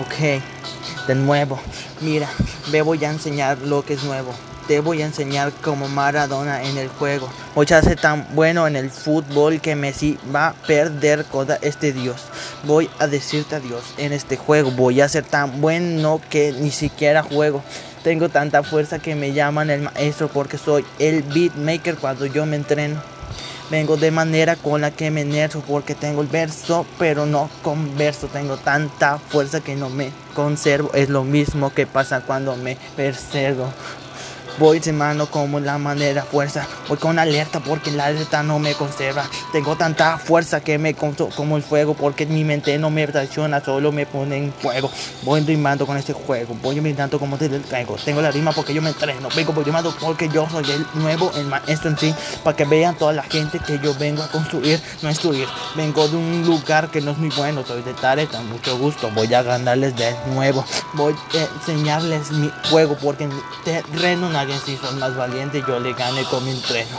Ok, de nuevo, mira, me voy a enseñar lo que es nuevo. Te voy a enseñar como Maradona en el juego. A ser tan bueno en el fútbol que Messi va a perder con este Dios. Voy a decirte adiós en este juego. Voy a ser tan bueno que ni siquiera juego. Tengo tanta fuerza que me llaman el maestro porque soy el beatmaker cuando yo me entreno. Vengo de manera con la que me nerzo porque tengo el verso, pero no converso. Tengo tanta fuerza que no me conservo. Es lo mismo que pasa cuando me persigo. Voy de mano como la manera fuerza. Voy con alerta porque la alerta no me conserva. Tengo tanta fuerza que me como el fuego porque mi mente no me traiciona, solo me pone en fuego. Voy rimando con este juego. Voy brindando como te traigo. Tengo la rima porque yo me entreno. Vengo rimando porque yo soy el nuevo, el maestro en sí. Para que vean toda la gente que yo vengo a construir, no destruir. Vengo de un lugar que no es muy bueno. Soy de Tareta, mucho gusto. Voy a ganarles de nuevo. Voy a enseñarles mi juego porque en terreno no alguien si son más valientes, yo le gane con mi entreno.